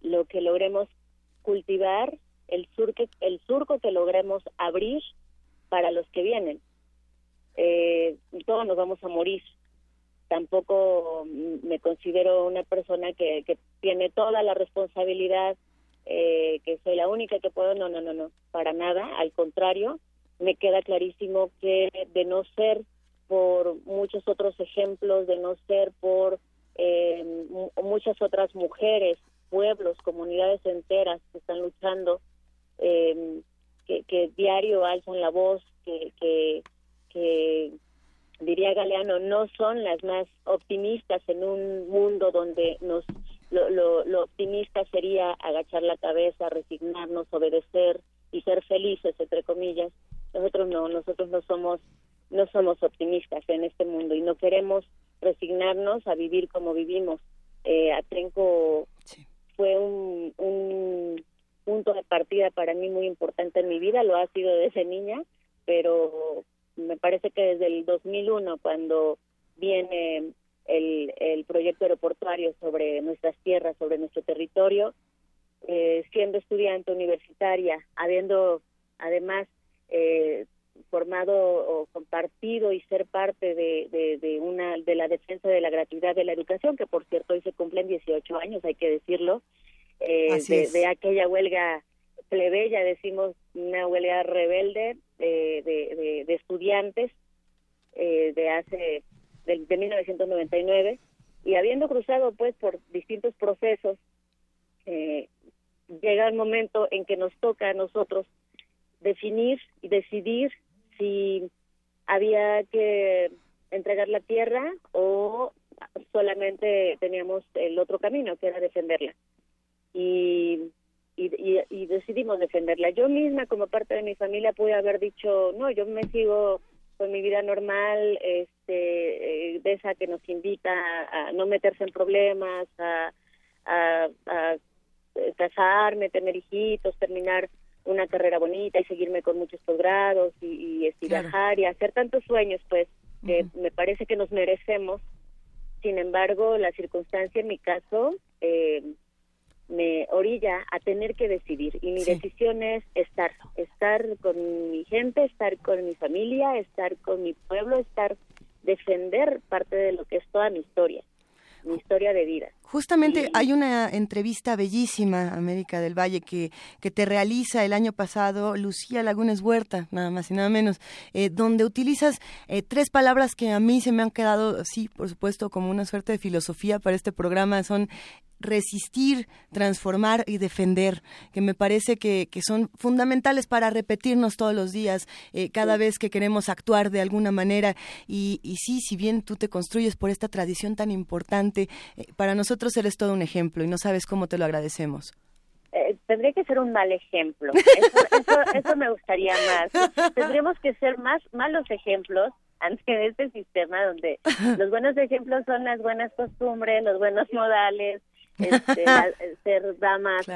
lo que logremos cultivar, el surco, el surco que logremos abrir para los que vienen. Eh, todos nos vamos a morir, tampoco me considero una persona que, que tiene toda la responsabilidad, eh, que soy la única que puedo, no, no, no, no, para nada, al contrario, me queda clarísimo que de no ser por muchos otros ejemplos, de no ser por eh, muchas otras mujeres, pueblos, comunidades enteras que están luchando, eh, que, que diario alzan la voz, que, que, que diría Galeano, no son las más optimistas en un mundo donde nos lo, lo, lo, optimista sería agachar la cabeza, resignarnos, obedecer y ser felices, entre comillas. Nosotros no, nosotros no somos no somos optimistas en este mundo y no queremos resignarnos a vivir como vivimos. Eh, Atrenco fue un, un punto de partida para mí muy importante en mi vida, lo ha sido desde niña, pero me parece que desde el 2001, cuando viene el, el proyecto aeroportuario sobre nuestras tierras, sobre nuestro territorio, eh, siendo estudiante universitaria, habiendo además eh, formado o compartido y ser parte de, de, de, una de la defensa de la gratuidad de la educación, que por cierto hoy se cumplen 18 años, hay que decirlo, eh, de, de, aquella huelga plebeya, decimos una huelga rebelde de, de, de estudiantes eh, de hace de, de 1999 y habiendo cruzado pues por distintos procesos eh, llega el momento en que nos toca a nosotros definir y decidir si había que entregar la tierra o solamente teníamos el otro camino que era defenderla y y, y, decidimos defenderla. Yo misma, como parte de mi familia, pude haber dicho, no, yo me sigo con mi vida normal, este, eh, de esa que nos invita a, no meterse en problemas, a, a, a casarme, tener hijitos, terminar una carrera bonita y seguirme con muchos posgrados y, y, viajar y hacer tantos sueños, pues, que me parece que nos merecemos. Sin embargo, la circunstancia en mi caso eh, me orilla a tener que decidir y mi decisión es estar, estar con mi gente, estar con mi familia, estar con mi pueblo, estar defender parte de lo que es toda mi historia, mi historia de vida. Justamente hay una entrevista bellísima, América del Valle, que, que te realiza el año pasado Lucía Lagunes Huerta, nada más y nada menos, eh, donde utilizas eh, tres palabras que a mí se me han quedado, sí, por supuesto, como una suerte de filosofía para este programa, son resistir, transformar y defender, que me parece que, que son fundamentales para repetirnos todos los días, eh, cada vez que queremos actuar de alguna manera. Y, y, sí, si bien tú te construyes por esta tradición tan importante, para nosotros eres todo un ejemplo y no sabes cómo te lo agradecemos. Eh, tendría que ser un mal ejemplo. Eso, eso, eso me gustaría más. Tendríamos que ser más malos ejemplos ante este sistema donde los buenos ejemplos son las buenas costumbres, los buenos modales, este, ser damas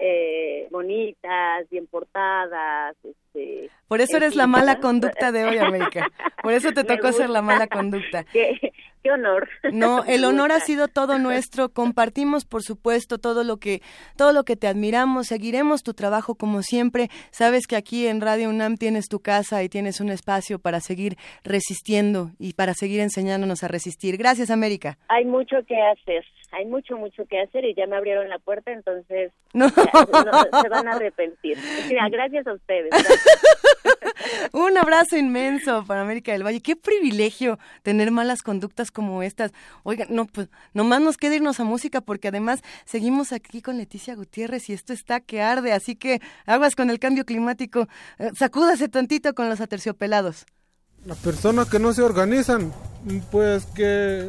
eh, bonitas, bien portadas. Este, Por eso eres la mala conducta de hoy, América. Por eso te tocó ser la mala conducta. Qué, qué honor. No, el honor ha sido todo nuestro. Compartimos, por supuesto, todo lo que todo lo que te admiramos. Seguiremos tu trabajo como siempre. Sabes que aquí en Radio UNAM tienes tu casa y tienes un espacio para seguir resistiendo y para seguir enseñándonos a resistir. Gracias, América. Hay mucho que hacer. Hay mucho, mucho que hacer y ya me abrieron la puerta, entonces no. se van a arrepentir. gracias a ustedes. Un abrazo inmenso para América del Valle. Qué privilegio tener malas conductas como estas. Oigan, no, pues nomás nos queda irnos a música porque además seguimos aquí con Leticia Gutiérrez y esto está que arde, así que aguas con el cambio climático. Eh, sacúdase tantito con los aterciopelados. Las personas que no se organizan, pues que,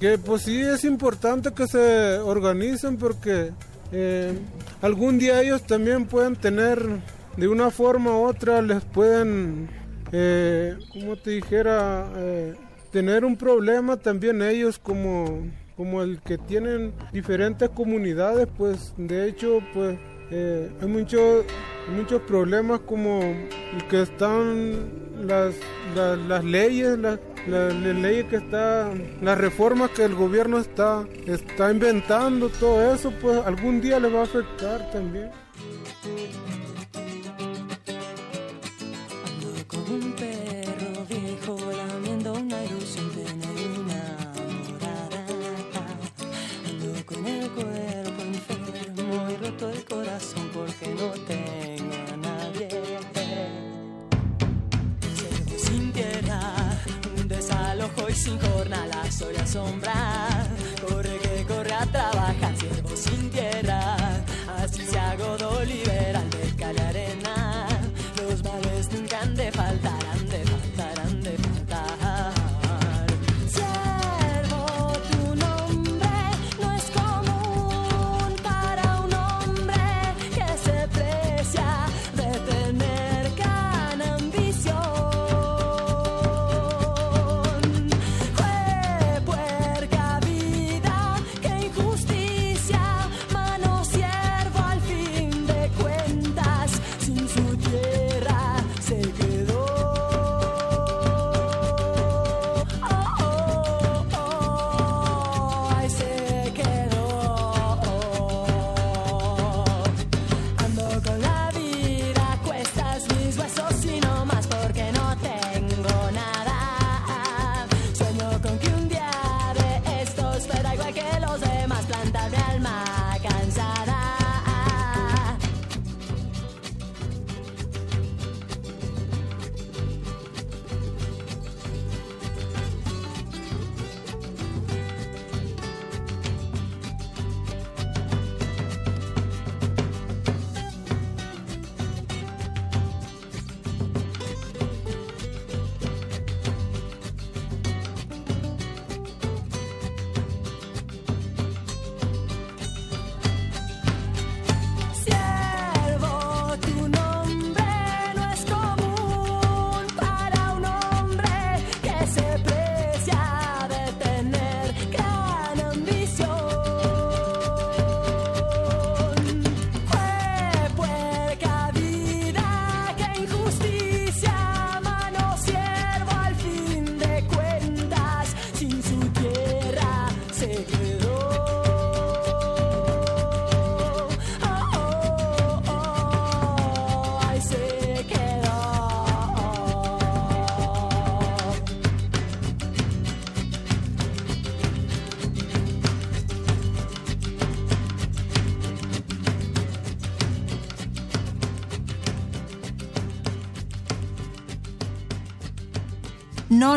que pues sí es importante que se organicen porque eh, algún día ellos también pueden tener de una forma u otra les pueden, eh, como te dijera, eh, tener un problema también ellos como, como el que tienen diferentes comunidades, pues de hecho, pues hay muchos muchos problemas como que están las, las, leyes, las, las, leyes que están, las reformas que el gobierno está, está inventando, todo eso, pues algún día les va a afectar también. un perro viejo lamiendo una ilusión tener una morada. Ando con el cuerpo enfermo y roto el corazón porque no tengo sin jornada, soy la sombra. Corre que corre a trabajar, ciervo sin tierra,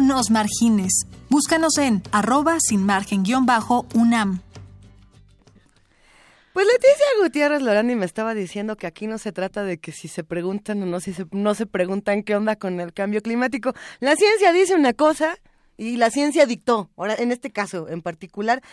No nos margines. Búscanos en arroba sin margen guion bajo UNAM. Pues Leticia Gutiérrez Lorani me estaba diciendo que aquí no se trata de que si se preguntan o no, si se, no se preguntan qué onda con el cambio climático. La ciencia dice una cosa y la ciencia dictó. Ahora, en este caso en particular,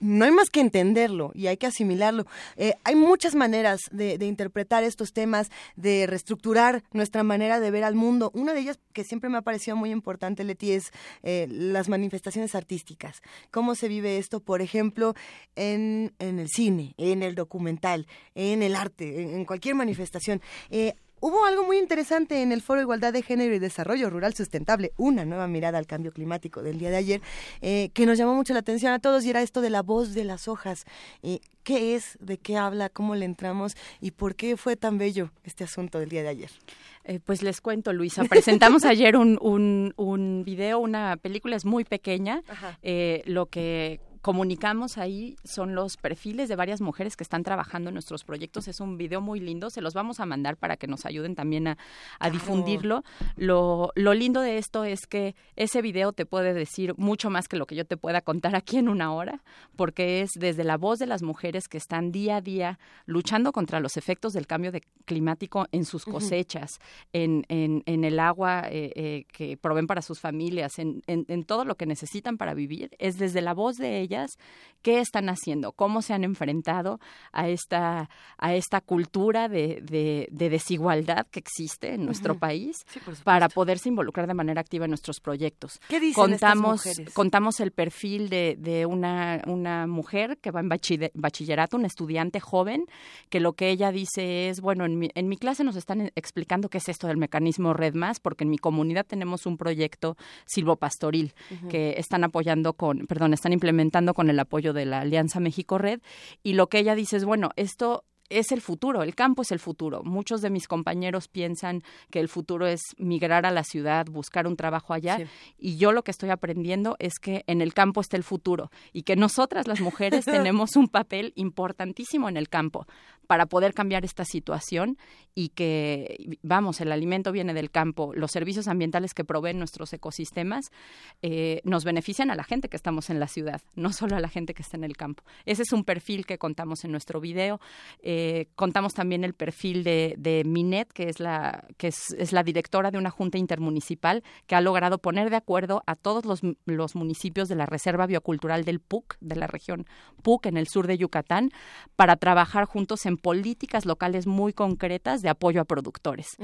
no hay más que entenderlo y hay que asimilarlo. Eh, hay muchas maneras de, interpretar estos temas, de reestructurar nuestra manera de ver al mundo. Una de ellas que siempre me ha parecido muy importante, Leti, es eh, las manifestaciones artísticas. ¿Cómo se vive esto, por ejemplo, en, el cine, en el documental, en el arte, en, cualquier manifestación? Eh, Hubo algo muy interesante en el Foro Igualdad de Género y Desarrollo Rural Sustentable, una nueva mirada al cambio climático del día de ayer, eh, que nos llamó mucho la atención a todos y era esto de la voz de las hojas. Eh, ¿Qué es? ¿De qué habla? ¿Cómo le entramos? ¿Y por qué fue tan bello este asunto del día de ayer? Eh, pues les cuento, Luisa. Presentamos ayer un, un, un video, una película es muy pequeña. lo que comunicamos ahí son los perfiles de varias mujeres que están trabajando en nuestros proyectos. Es un video muy lindo, se los vamos a mandar para que nos ayuden también a, difundirlo. Lo, lo, lindo de esto es que ese video te puede decir mucho más que lo que yo te pueda contar aquí en una hora, porque es desde la voz de las mujeres que están día a día luchando contra los efectos del cambio climático en sus cosechas, en, en, en, el agua eh, eh, que proveen para sus familias, en, en todo lo que necesitan para vivir. Es desde la voz de ellas qué están haciendo, cómo se han enfrentado a esta, a esta cultura de, de, desigualdad que existe en nuestro país para poderse involucrar de manera activa en nuestros proyectos. ¿Qué dicen contamos, estas mujeres? Contamos el perfil de, de una, una mujer que va en bachillerato, una estudiante joven, que lo que ella dice es, bueno, en mi, en mi clase nos están explicando qué es esto del mecanismo Red Más, porque en mi comunidad tenemos un proyecto silvopastoril que están apoyando con, perdón, están implementando con el apoyo de la Alianza México Red y lo que ella dice es, bueno, esto es el futuro, el campo es el futuro. Muchos de mis compañeros piensan que el futuro es migrar a la ciudad, buscar un trabajo allá, y yo lo que estoy aprendiendo es que en el campo está el futuro y que nosotras las mujeres tenemos un papel importantísimo en el campo para poder cambiar esta situación y que, vamos, el alimento viene del campo, los servicios ambientales que proveen nuestros ecosistemas eh, nos benefician a la gente que estamos en la ciudad, no solo a la gente que está en el campo. Ese es un perfil que contamos en nuestro video. Eh, contamos también el perfil de, de, Minet, que, es la, que es, la directora de una junta intermunicipal que ha logrado poner de acuerdo a todos los, los municipios de la Reserva Biocultural del PUC, de la región PUC en el sur de Yucatán, para trabajar juntos en políticas locales muy concretas de apoyo a productores.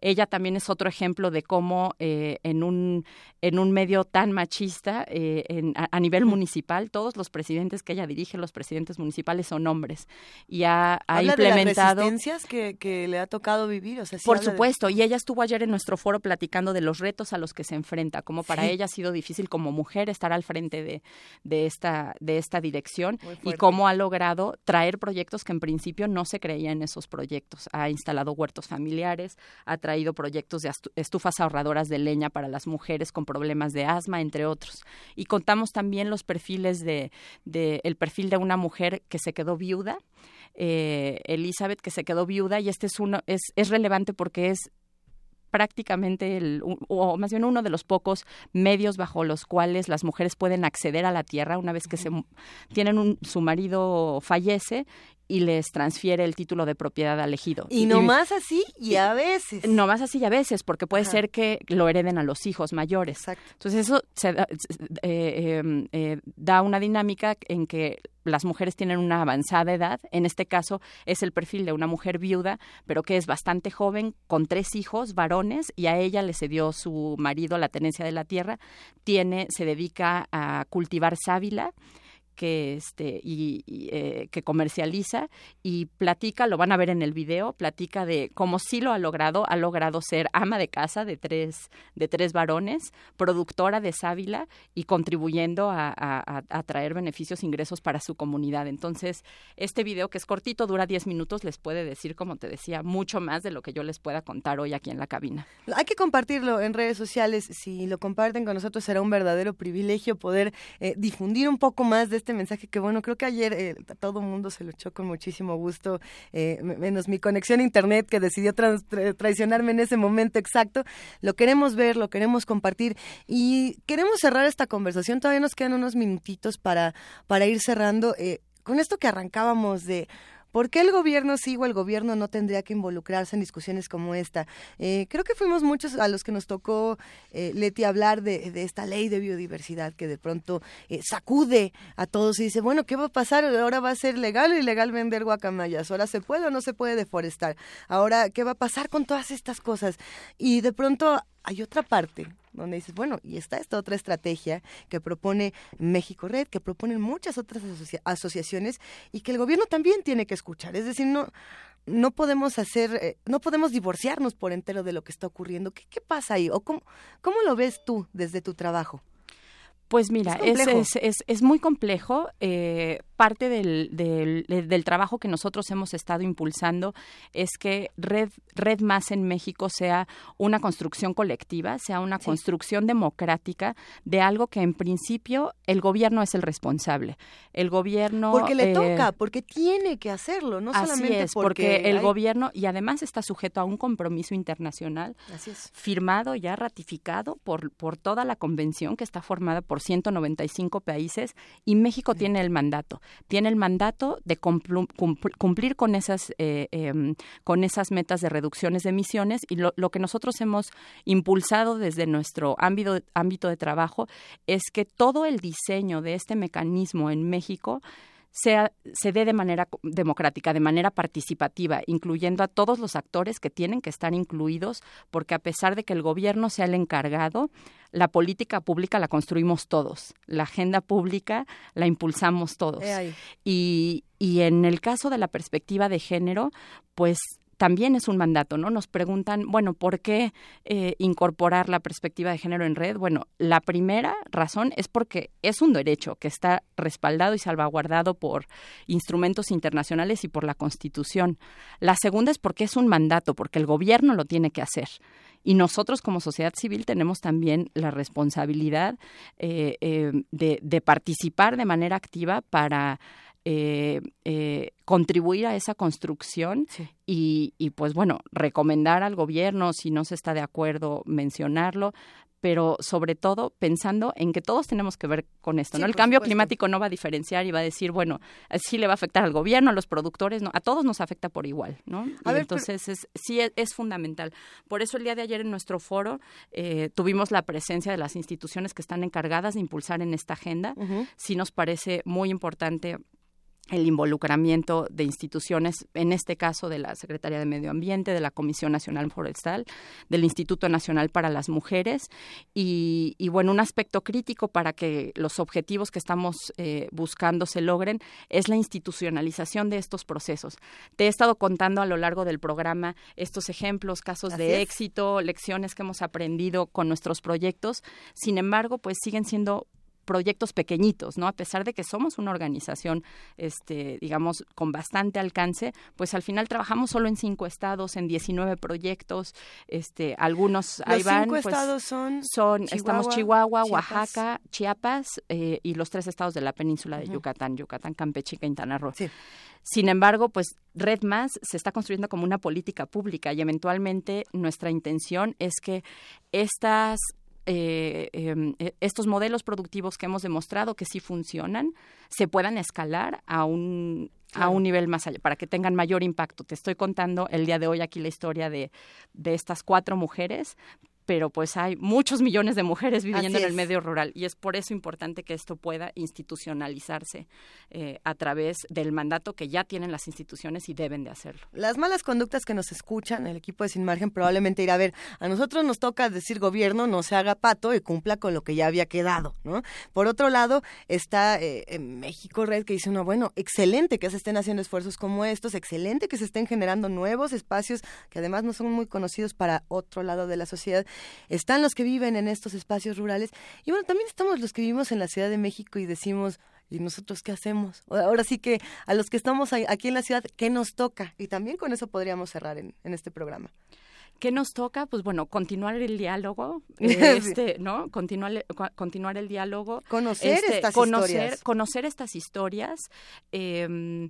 Ella también es otro ejemplo de cómo eh, en, un, en un medio tan machista, eh, a, nivel municipal, todos los presidentes que ella dirige, los presidentes municipales, son hombres. Y ha, implementado... De las que, que, le ha tocado vivir. Por supuesto, y ella estuvo ayer en nuestro foro platicando de los retos a los que se enfrenta, como para ella ha sido difícil como mujer estar al frente de, de, esta, de esta dirección y cómo ha logrado traer proyectos que en principio no se creía en esos proyectos. Ha instalado huertos familiares, ha traído proyectos de estufas ahorradoras de leña para las mujeres con problemas de asma, entre otros. Y contamos también los perfiles de, de el perfil de una mujer que se quedó viuda, eh, Elizabeth, que se quedó viuda, y este es uno, es, es relevante porque es prácticamente el, o más bien uno de los pocos medios bajo los cuales las mujeres pueden acceder a la tierra una vez que se tienen un, su marido fallece y les transfiere el título de propiedad al ejido. Y no más así y a veces. No más así y a veces, porque puede ser que lo hereden a los hijos mayores. Exacto. Entonces eso se, eh, em, eh, da una dinámica en que las mujeres tienen una avanzada edad, en este caso es el perfil de una mujer viuda, pero que es bastante joven, con tres hijos varones, y a ella le cedió su marido la tenencia de la tierra, tiene, se dedica a cultivar sábila, que este y, eh, que comercializa y platica lo van a ver en el video platica de cómo sí lo ha logrado ha logrado ser ama de casa de tres de tres varones productora de sábila y contribuyendo a, a, traer beneficios ingresos para su comunidad. Entonces este video que es cortito dura 10 minutos les puede decir como te decía mucho más de lo que yo les pueda contar hoy aquí en la cabina. Hay que compartirlo en redes sociales. Si lo comparten con nosotros será un verdadero privilegio poder eh, difundir un poco más de este mensaje que, bueno, creo que ayer eh, todo mundo se lo echó con muchísimo gusto, eh, menos mi conexión a internet que decidió traicionarme en ese momento exacto. Lo queremos ver, lo queremos compartir y queremos cerrar esta conversación. Todavía nos quedan unos minutitos para, para ir cerrando. Eh, con esto que arrancábamos de ¿Por qué el gobierno sí o el gobierno no tendría que involucrarse en discusiones como esta? Eh, creo que fuimos muchos a los que nos tocó, eh, Leti, hablar de, esta ley de biodiversidad que de pronto eh, sacude a todos y dice, bueno, ¿qué va a pasar? Ahora va a ser legal o ilegal vender guacamayas, ahora se puede o no se puede deforestar, ahora, ¿qué va a pasar con todas estas cosas? Y de pronto hay otra parte donde dices, bueno, y está esta otra estrategia que propone México Red, que proponen muchas otras asociaciones y que el gobierno también tiene que escuchar. Es decir, no, no podemos hacer, eh, no podemos divorciarnos por entero de lo que está ocurriendo. ¿Qué, qué pasa ahí? ¿O cómo, cómo lo ves tú desde tu trabajo? Pues mira, es, es, es, muy complejo. Eh, parte del, del, trabajo que nosotros hemos estado impulsando es que Red, Red Más en México sea una construcción colectiva, sea una construcción democrática de algo que en principio el gobierno es el responsable. El gobierno... Porque le eh, toca, porque tiene que hacerlo, no solamente es, porque, el gobierno, y además está sujeto a un compromiso internacional firmado, ya ratificado por, por toda la convención que está formada por 195 países y México tiene el mandato. Tiene el mandato de cumplir con esas, eh, em, con esas metas de reducciones de emisiones y lo, que nosotros hemos impulsado desde nuestro ámbito, ámbito de trabajo es que todo el diseño de este mecanismo en México sea, se dé de manera democrática, de manera participativa, incluyendo a todos los actores que tienen que estar incluidos, porque a pesar de que el gobierno sea el encargado, la política pública la construimos todos, la agenda pública la impulsamos todos. Y, y en el caso de la perspectiva de género, pues también es un mandato, ¿no? Nos preguntan, bueno, ¿por qué eh, incorporar la perspectiva de género en red? Bueno, la primera razón es porque es un derecho que está respaldado y salvaguardado por instrumentos internacionales y por la Constitución. La segunda es porque es un mandato, porque el gobierno lo tiene que hacer. Y nosotros como sociedad civil tenemos también la responsabilidad eh, eh, de, de participar de manera activa para eh, eh, contribuir a esa construcción y, y, pues bueno, recomendar al gobierno, si no se está de acuerdo, mencionarlo, pero sobre todo pensando en que todos tenemos que ver con esto, ¿no? El cambio climático no va a diferenciar y va a decir, bueno, sí le va a afectar al gobierno, a los productores, no, a todos nos afecta por igual, ¿no? entonces es, sí es, fundamental. Por eso el día de ayer en nuestro foro eh, tuvimos la presencia de las instituciones que están encargadas de impulsar en esta agenda. Sí nos parece muy importante el involucramiento de instituciones, en este caso de la Secretaría de Medio Ambiente, de la Comisión Nacional Forestal, del Instituto Nacional para las Mujeres y, bueno, un aspecto crítico para que los objetivos que estamos eh, buscando se logren es la institucionalización de estos procesos. Te he estado contando a lo largo del programa estos ejemplos, casos de éxito, lecciones que hemos aprendido con nuestros proyectos. Sin embargo, pues siguen siendo proyectos pequeñitos, ¿no? A pesar de que somos una organización, este, digamos, con bastante alcance, pues al final trabajamos solo en cinco estados, en 19 proyectos, este, algunos ahí van. cinco pues, estados son, son estamos Chihuahua, Oaxaca, Chiapas eh, y los tres estados de la península de Yucatán, Yucatán, Campeche y Quintana Roo. Sin embargo, pues Red Más se está construyendo como una política pública y eventualmente nuestra intención es que estas eh, em, e, estos modelos productivos que hemos demostrado que sí funcionan se puedan escalar a un a un nivel más allá, para que tengan mayor impacto. Te estoy contando el día de hoy aquí la historia de, de estas cuatro mujeres, pero pues hay muchos millones de mujeres viviendo en el medio rural y es por eso importante que esto pueda institucionalizarse eh, a través del mandato que ya tienen las instituciones y deben de hacerlo. Las malas conductas que nos escuchan, el equipo de Sin Margen probablemente irá a ver, a nosotros nos toca decir gobierno no se haga pato y cumpla con lo que ya había quedado, ¿no? Por otro lado está eh, en México Red que dice, no, bueno, excelente que se estén haciendo esfuerzos como estos, excelente que se estén generando nuevos espacios que además no son muy conocidos para otro lado de la sociedad están los que viven en estos espacios rurales y bueno, también estamos los que vivimos en la Ciudad de México y decimos, ¿y nosotros qué hacemos? Ahora sí que a los que estamos aquí en la ciudad, ¿qué nos toca? Y también con eso podríamos cerrar en, este programa. ¿Qué nos toca? Pues bueno, continuar el diálogo, este, ¿no? Continuar, continuar el diálogo. Conocer este, estas historias. Conocer estas historias. Eh,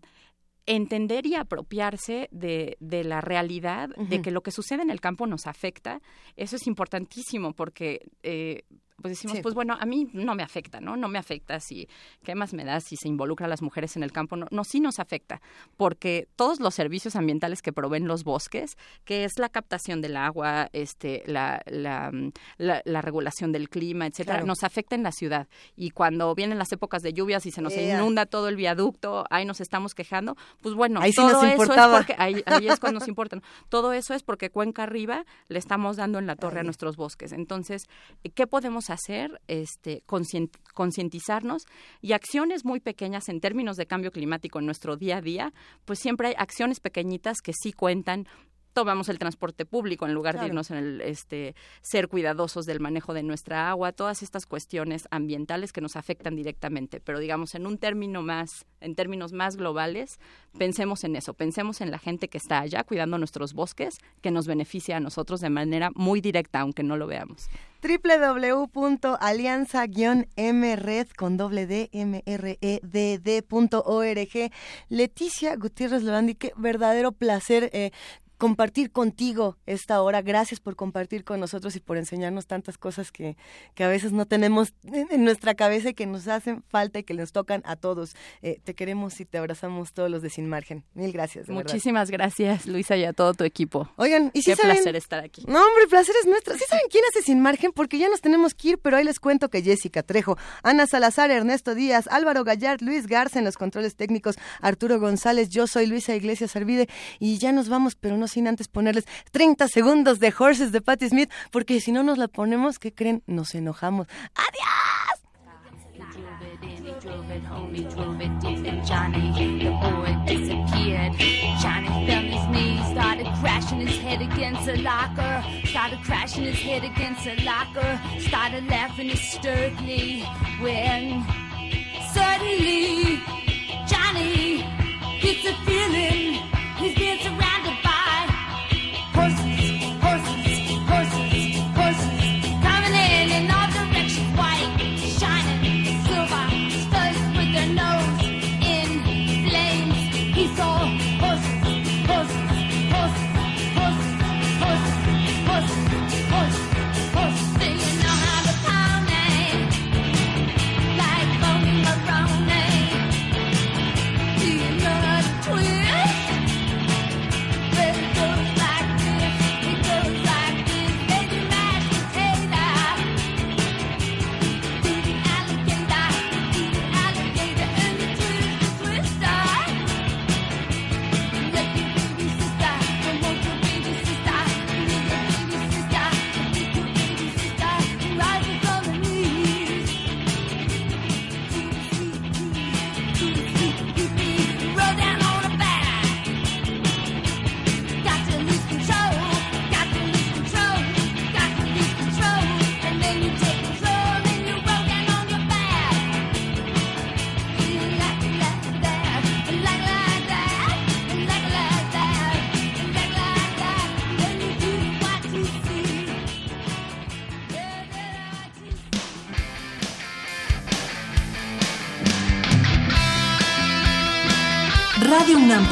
entender y apropiarse de, de la realidad, de que lo que sucede en el campo nos afecta, eso es importantísimo porque eh, pues decimos, pues bueno, a mí no me afecta, ¿no? No me afecta si, ¿qué más me da si se involucra a las mujeres en el campo? No, no sí nos afecta, porque todos los servicios ambientales que proveen los bosques, que es la captación del agua, este, la, la, la, regulación del clima, etcétera, nos afecta en la ciudad. Y cuando vienen las épocas de lluvias y se nos inunda todo el viaducto, ahí nos estamos quejando, pues bueno, todo eso es porque, ahí, ahí es cuando nos importa. Todo eso es porque Cuenca Arriba le estamos dando en la torre a nuestros bosques. Entonces, ¿qué podemos hacer? Este, concientizarnos y acciones muy pequeñas en términos de cambio climático en nuestro día a día, pues siempre hay acciones pequeñitas que sí cuentan tomamos el transporte público en lugar de irnos en el este ser cuidadosos del manejo de nuestra agua, todas estas cuestiones ambientales que nos afectan directamente, pero digamos en un término más en términos más globales, pensemos en eso, pensemos en la gente que está allá cuidando nuestros bosques, que nos beneficia a nosotros de manera muy directa aunque no lo veamos. www.alianza-mred con doble D M R E D. Leticia Gutiérrez Lorandi, qué verdadero placer eh, compartir contigo esta hora. Gracias por compartir con nosotros y por enseñarnos tantas cosas que, que a veces no tenemos en nuestra cabeza y que nos hacen falta y que nos tocan a todos. Eh, te queremos y te abrazamos todos los de Sin Margen. Mil gracias. Muchísimas gracias, Luisa, y a todo tu equipo. Oigan, y si Qué placer estar aquí. No, hombre, placer es nuestro. ¿Sí saben quién hace Sin Margen? Porque ya nos tenemos que ir, pero ahí les cuento que Jessica Trejo, Ana Salazar, Ernesto Díaz, Álvaro Gallard, Luis Garza en los controles técnicos, Arturo González, yo soy Luisa Iglesias Arvide y ya nos vamos, pero no sin antes ponerles 30 segundos de Horses de Patti Smith, porque si no nos la ponemos, ¿qué creen? Nos enojamos. ¡Adiós! Johnny fell his knees, started crashing his head against a locker. Started crashing his head against a locker. Started laughing hysterically when suddenly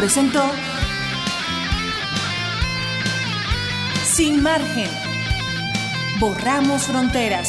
presentó Sin margen. Borramos fronteras.